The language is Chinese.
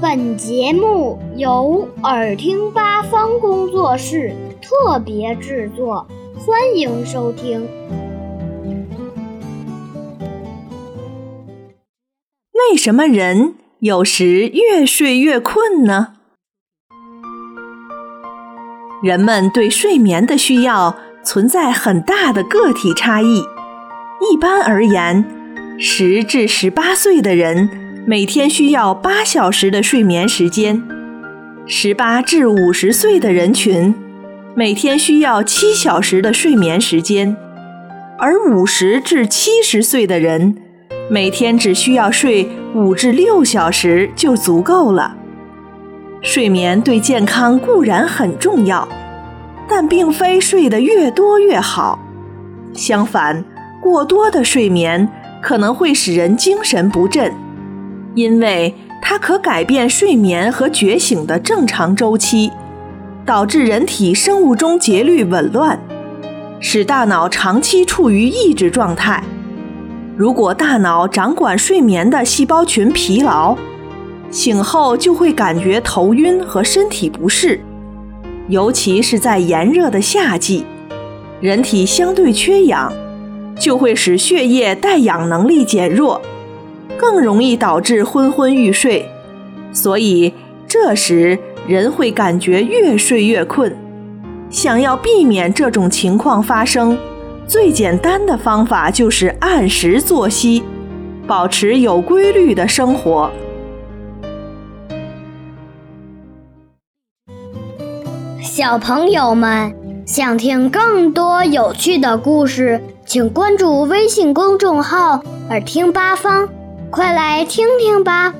本节目由耳听八方工作室特别制作，欢迎收听。为什么人有时越睡越困呢？人们对睡眠的需要存在很大的个体差异。一般而言，十至十八岁的人。每天需要八小时的睡眠时间，十八至五十岁的人群每天需要七小时的睡眠时间，而五十至七十岁的人每天只需要睡五至六小时就足够了。睡眠对健康固然很重要，但并非睡得越多越好。相反，过多的睡眠可能会使人精神不振。因为它可改变睡眠和觉醒的正常周期，导致人体生物钟节律紊乱，使大脑长期处于抑制状态。如果大脑掌管睡眠的细胞群疲劳，醒后就会感觉头晕和身体不适，尤其是在炎热的夏季，人体相对缺氧，就会使血液带氧能力减弱。更容易导致昏昏欲睡，所以这时人会感觉越睡越困。想要避免这种情况发生，最简单的方法就是按时作息，保持有规律的生活。小朋友们想听更多有趣的故事，请关注微信公众号“耳听八方”。快来听听吧。